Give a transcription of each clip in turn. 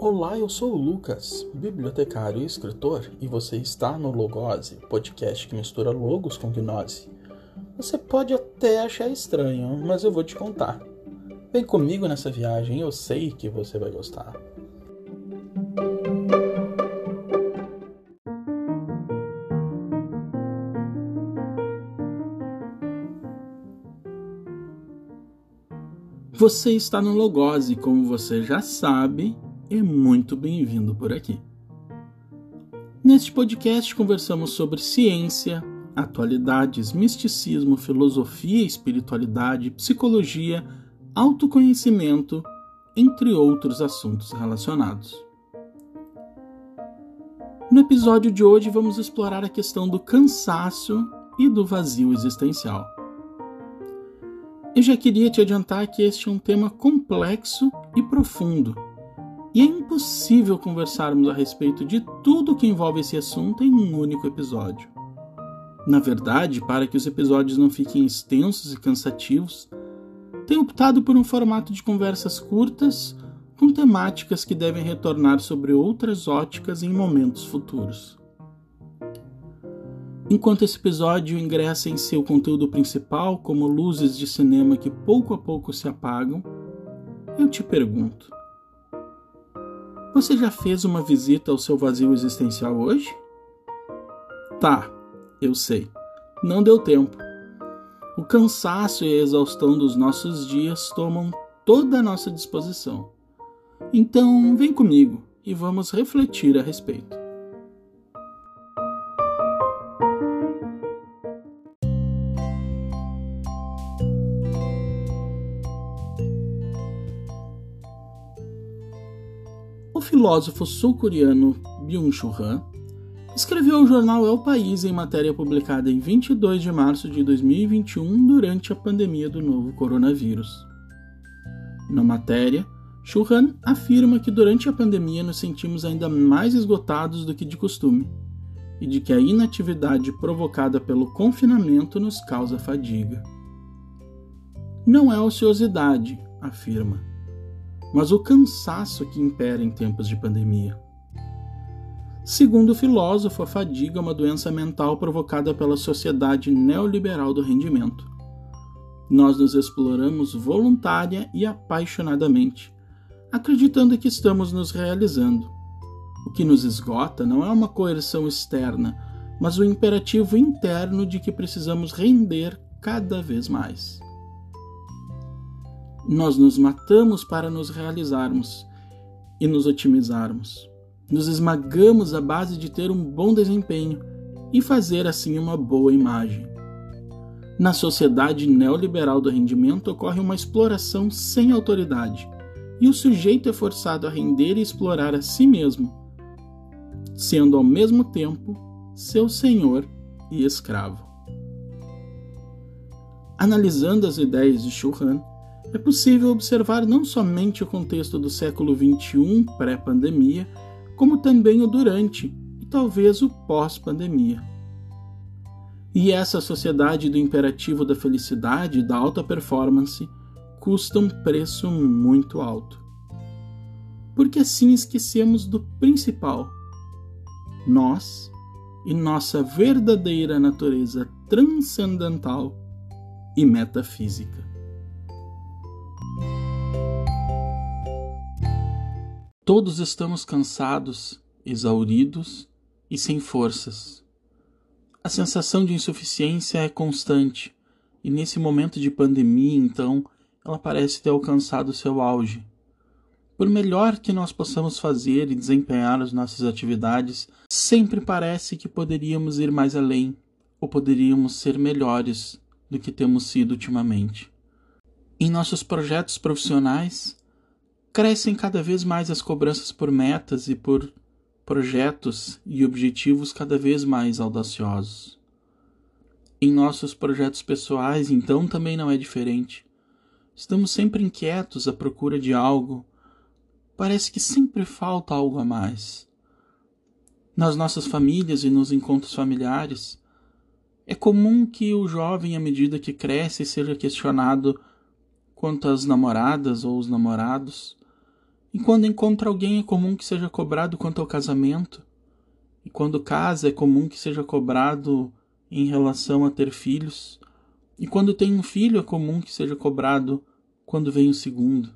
Olá, eu sou o Lucas, bibliotecário e escritor, e você está no Logose, podcast que mistura logos com gnose. Você pode até achar estranho, mas eu vou te contar. Vem comigo nessa viagem, eu sei que você vai gostar. Você está no Logose, como você já sabe, é muito bem-vindo por aqui. Neste podcast conversamos sobre ciência, atualidades, misticismo, filosofia, espiritualidade, psicologia, autoconhecimento, entre outros assuntos relacionados. No episódio de hoje vamos explorar a questão do cansaço e do vazio existencial. Eu já queria te adiantar que este é um tema complexo e profundo e é impossível conversarmos a respeito de tudo que envolve esse assunto em um único episódio. Na verdade, para que os episódios não fiquem extensos e cansativos, tenho optado por um formato de conversas curtas com temáticas que devem retornar sobre outras óticas em momentos futuros. Enquanto esse episódio ingressa em seu conteúdo principal, como luzes de cinema que pouco a pouco se apagam, eu te pergunto: você já fez uma visita ao seu vazio existencial hoje? Tá, eu sei. Não deu tempo. O cansaço e a exaustão dos nossos dias tomam toda a nossa disposição. Então, vem comigo e vamos refletir a respeito. Filósofo sul-coreano Byung-Chul Han escreveu ao jornal El País em matéria publicada em 22 de março de 2021 durante a pandemia do novo coronavírus. Na matéria, Churran afirma que durante a pandemia nos sentimos ainda mais esgotados do que de costume e de que a inatividade provocada pelo confinamento nos causa fadiga. Não é ociosidade, afirma, mas o cansaço que impera em tempos de pandemia. Segundo o filósofo, a fadiga é uma doença mental provocada pela sociedade neoliberal do rendimento. Nós nos exploramos voluntária e apaixonadamente, acreditando que estamos nos realizando. O que nos esgota não é uma coerção externa, mas o imperativo interno de que precisamos render cada vez mais. Nós nos matamos para nos realizarmos e nos otimizarmos. Nos esmagamos à base de ter um bom desempenho e fazer assim uma boa imagem. Na sociedade neoliberal do rendimento ocorre uma exploração sem autoridade, e o sujeito é forçado a render e explorar a si mesmo, sendo ao mesmo tempo seu senhor e escravo. Analisando as ideias de Churran, é possível observar não somente o contexto do século XXI pré-pandemia, como também o durante e talvez o pós-pandemia. E essa sociedade do imperativo da felicidade e da alta performance custa um preço muito alto. Porque assim esquecemos do principal: nós e nossa verdadeira natureza transcendental e metafísica. Todos estamos cansados, exauridos e sem forças. A sensação de insuficiência é constante, e nesse momento de pandemia, então, ela parece ter alcançado seu auge. Por melhor que nós possamos fazer e desempenhar as nossas atividades, sempre parece que poderíamos ir mais além, ou poderíamos ser melhores do que temos sido ultimamente. Em nossos projetos profissionais, crescem cada vez mais as cobranças por metas e por projetos e objetivos cada vez mais audaciosos. Em nossos projetos pessoais, então, também não é diferente. Estamos sempre inquietos à procura de algo. Parece que sempre falta algo a mais. Nas nossas famílias e nos encontros familiares, é comum que o jovem, à medida que cresce, seja questionado quanto às namoradas ou os namorados, E quando encontra alguém é comum que seja cobrado quanto ao casamento. E quando casa é comum que seja cobrado em relação a ter filhos. E quando tem um filho é comum que seja cobrado quando vem o segundo.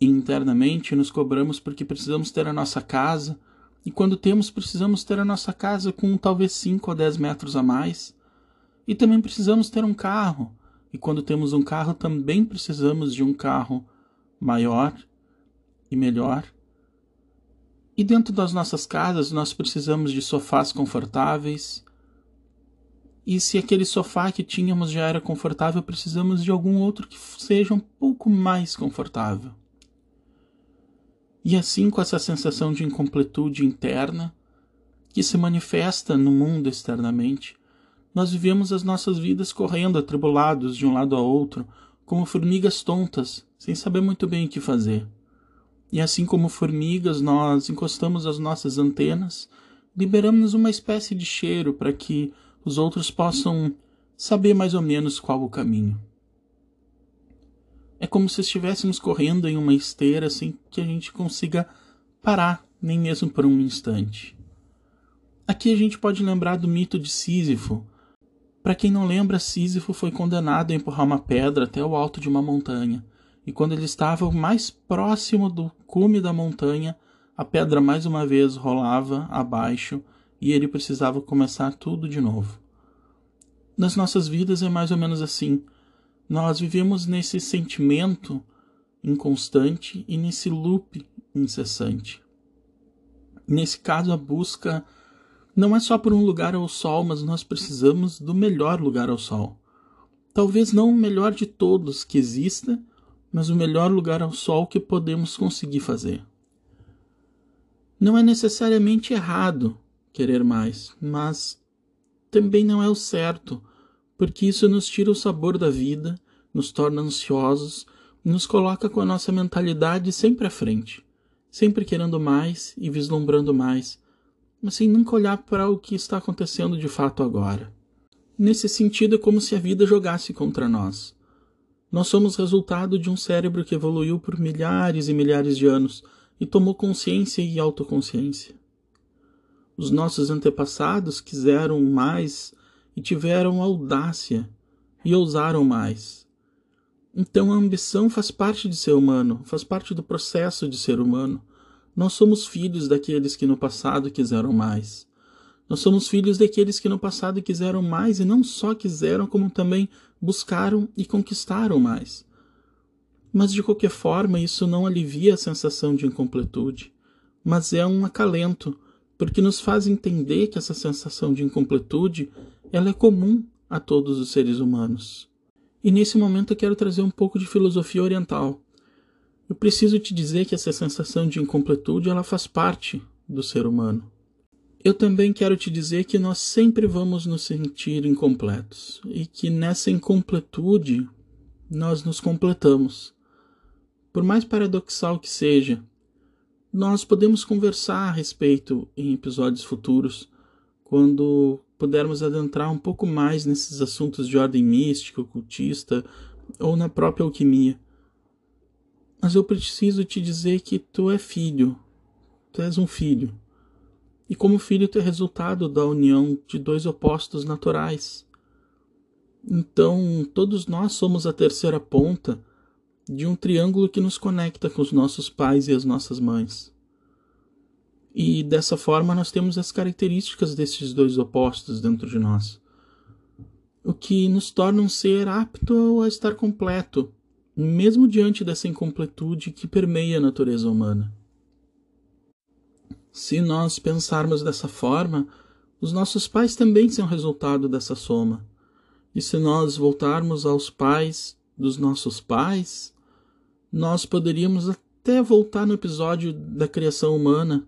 E internamente nos cobramos porque precisamos ter a nossa casa, e quando temos, precisamos ter a nossa casa com talvez 5 ou 10 metros a mais. E também precisamos ter um carro, e quando temos um carro, também precisamos de um carro maior e melhor. E dentro das nossas casas, nós precisamos de sofás confortáveis. E se aquele sofá que tínhamos já era confortável, precisamos de algum outro que seja um pouco mais confortável. E assim, com essa sensação de incompletude interna, que se manifesta no mundo externamente, nós vivemos as nossas vidas correndo atribulados de um lado a outro, como formigas tontas, sem saber muito bem o que fazer. E assim como formigas, nós encostamos as nossas antenas, liberamos uma espécie de cheiro para que os outros possam saber mais ou menos qual o caminho. É como se estivéssemos correndo em uma esteira sem que a gente consiga parar, nem mesmo por um instante. Aqui a gente pode lembrar do mito de Sísifo. Para quem não lembra, Sísifo foi condenado a empurrar uma pedra até o alto de uma montanha, e quando ele estava mais próximo do cume da montanha, a pedra mais uma vez rolava abaixo e ele precisava começar tudo de novo. Nas nossas vidas é mais ou menos assim. Nós vivemos nesse sentimento inconstante e nesse loop incessante. Nesse caso, a busca não é só por um lugar ao sol, mas nós precisamos do melhor lugar ao sol. Talvez não o melhor de todos que exista, mas o melhor lugar ao sol que podemos conseguir fazer. Não é necessariamente errado querer mais, mas também não é o certo porque isso nos tira o sabor da vida, nos torna ansiosos, nos coloca com a nossa mentalidade sempre à frente, sempre querendo mais e vislumbrando mais, mas sem nunca olhar para o que está acontecendo de fato agora. Nesse sentido, é como se a vida jogasse contra nós. Nós somos resultado de um cérebro que evoluiu por milhares e milhares de anos e tomou consciência e autoconsciência. Os nossos antepassados quiseram mais e tiveram audácia e ousaram mais. Então a ambição faz parte de ser humano, faz parte do processo de ser humano. Nós somos filhos daqueles que no passado quiseram mais. Nós somos filhos daqueles que no passado quiseram mais e não só quiseram, como também buscaram e conquistaram mais. Mas de qualquer forma, isso não alivia a sensação de incompletude, mas é um acalento, porque nos faz entender que essa sensação de incompletude ela é comum a todos os seres humanos. E nesse momento eu quero trazer um pouco de filosofia oriental. Eu preciso te dizer que essa sensação de incompletude ela faz parte do ser humano. Eu também quero te dizer que nós sempre vamos nos sentir incompletos e que nessa incompletude nós nos completamos. Por mais paradoxal que seja, nós podemos conversar a respeito em episódios futuros, quando pudermos adentrar um pouco mais nesses assuntos de ordem mística, ocultista ou na própria alquimia. Mas eu preciso te dizer que tu é filho, tu és um filho. E como filho, tu é resultado da união de dois opostos naturais. Então, todos nós somos a terceira ponta de um triângulo que nos conecta com os nossos pais e as nossas mães. E dessa forma nós temos as características desses dois opostos dentro de nós. O que nos torna um ser apto a estar completo, mesmo diante dessa incompletude que permeia a natureza humana. Se nós pensarmos dessa forma, os nossos pais também são resultado dessa soma. E se nós voltarmos aos pais dos nossos pais, nós poderíamos até voltar no episódio da criação humana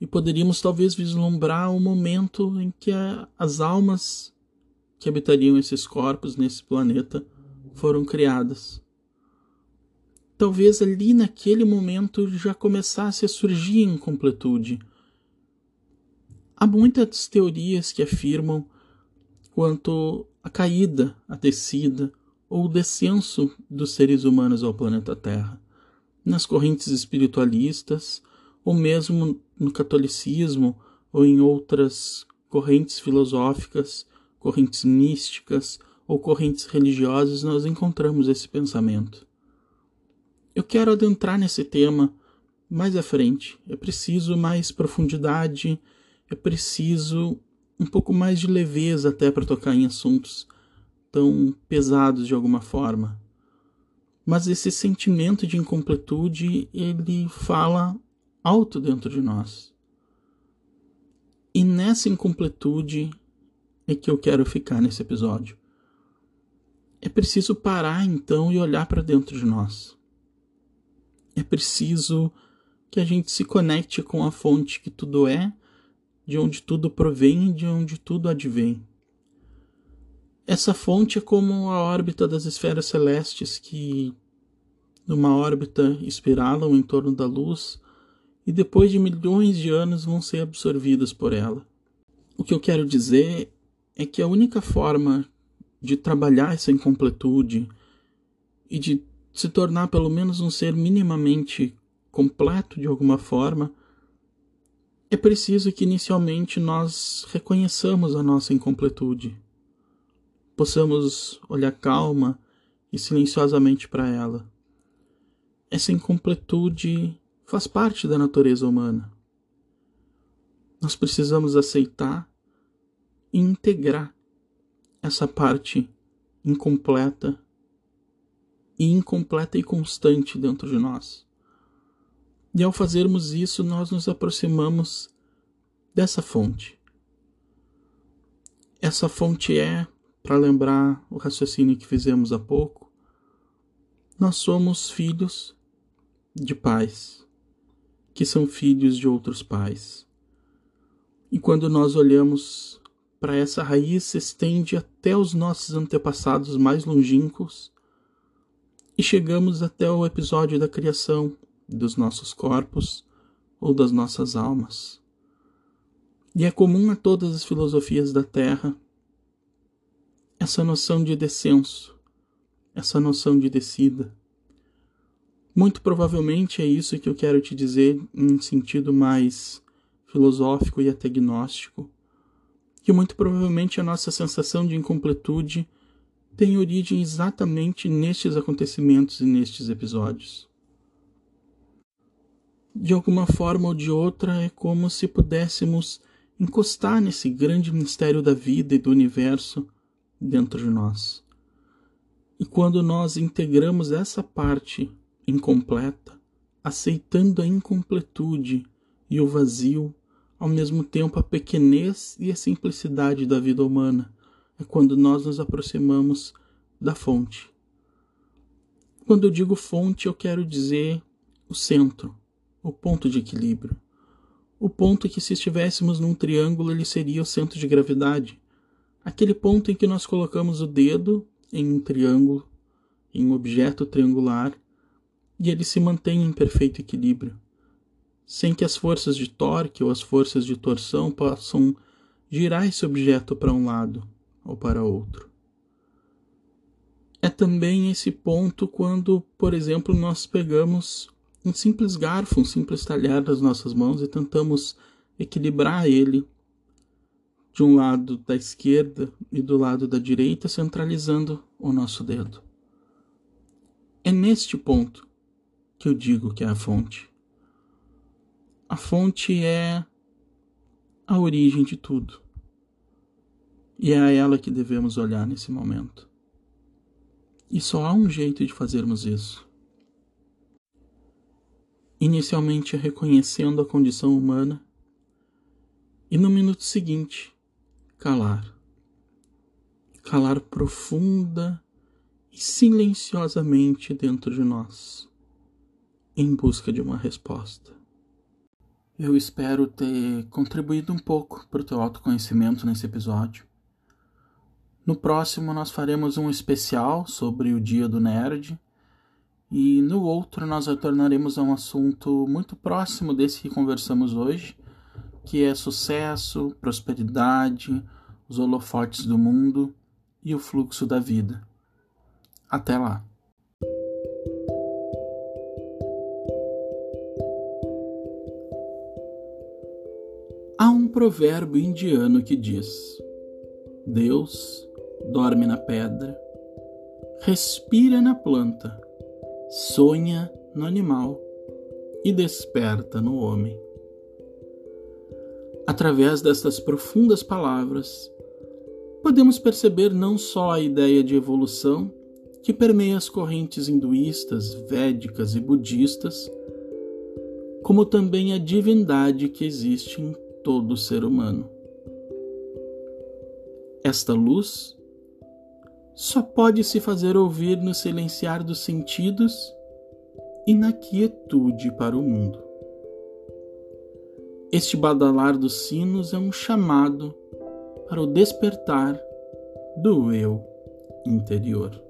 e poderíamos talvez vislumbrar o momento em que as almas que habitariam esses corpos nesse planeta foram criadas. Talvez ali naquele momento já começasse a surgir incompletude. Há muitas teorias que afirmam quanto à caída, a descida ou o descenso dos seres humanos ao planeta Terra. nas correntes espiritualistas, ou mesmo no catolicismo ou em outras correntes filosóficas, correntes místicas ou correntes religiosas, nós encontramos esse pensamento. Eu quero adentrar nesse tema mais à frente. É preciso mais profundidade, é preciso um pouco mais de leveza até para tocar em assuntos tão pesados de alguma forma. Mas esse sentimento de incompletude, ele fala alto dentro de nós. E nessa incompletude é que eu quero ficar nesse episódio. É preciso parar então e olhar para dentro de nós. É preciso que a gente se conecte com a fonte que tudo é, de onde tudo provém e de onde tudo advém. Essa fonte é como a órbita das esferas celestes que, numa órbita, espiralam em torno da luz e depois de milhões de anos vão ser absorvidas por ela. O que eu quero dizer é que a única forma de trabalhar essa incompletude e de se tornar pelo menos um ser minimamente completo de alguma forma, é preciso que inicialmente nós reconheçamos a nossa incompletude. Possamos olhar calma e silenciosamente para ela. Essa incompletude faz parte da natureza humana. Nós precisamos aceitar e integrar essa parte incompleta incompleta e constante dentro de nós. E ao fazermos isso, nós nos aproximamos dessa fonte. Essa fonte é, para lembrar o raciocínio que fizemos há pouco, nós somos filhos de pais que são filhos de outros pais. E quando nós olhamos para essa raiz, se estende até os nossos antepassados mais longínquos e chegamos até o episódio da criação dos nossos corpos ou das nossas almas. E é comum a todas as filosofias da Terra essa noção de descenso, essa noção de descida. Muito provavelmente é isso que eu quero te dizer em sentido mais filosófico e até gnóstico. Que muito provavelmente a nossa sensação de incompletude tem origem exatamente nestes acontecimentos e nestes episódios. De alguma forma ou de outra, é como se pudéssemos encostar nesse grande mistério da vida e do universo dentro de nós. E quando nós integramos essa parte incompleta, aceitando a incompletude e o vazio, ao mesmo tempo a pequenez e a simplicidade da vida humana, é quando nós nos aproximamos da fonte. Quando eu digo fonte, eu quero dizer o centro, o ponto de equilíbrio. O ponto que, se estivéssemos num triângulo, ele seria o centro de gravidade. Aquele ponto em que nós colocamos o dedo em um triângulo, em um objeto triangular, e ele se mantém em perfeito equilíbrio, sem que as forças de torque ou as forças de torção possam girar esse objeto para um lado ou para outro. É também esse ponto quando, por exemplo, nós pegamos um simples garfo, um simples talher das nossas mãos e tentamos equilibrar ele de um lado da esquerda e do lado da direita, centralizando o nosso dedo. É neste ponto que eu digo que é a fonte. A fonte é a origem de tudo. E é a ela que devemos olhar nesse momento. E só há um jeito de fazermos isso. Inicialmente reconhecendo a condição humana, e no minuto seguinte, calar. Calar profunda e silenciosamente dentro de nós em busca de uma resposta. Eu espero ter contribuído um pouco para o teu autoconhecimento nesse episódio. No próximo, nós faremos um especial sobre o Dia do Nerd. E no outro, nós retornaremos a um assunto muito próximo desse que conversamos hoje, que é sucesso, prosperidade, os holofotes do mundo e o fluxo da vida. Até lá! Há um provérbio indiano que diz: Deus dorme na pedra, respira na planta, sonha no animal e desperta no homem. Através destas profundas palavras, podemos perceber não só a ideia de evolução que permeia as correntes hinduístas, védicas e budistas, como também a divindade que existe em todo ser humano. Esta luz só pode se fazer ouvir no silenciar dos sentidos e na quietude para o mundo. Este badalar dos sinos é um chamado para o despertar do eu interior.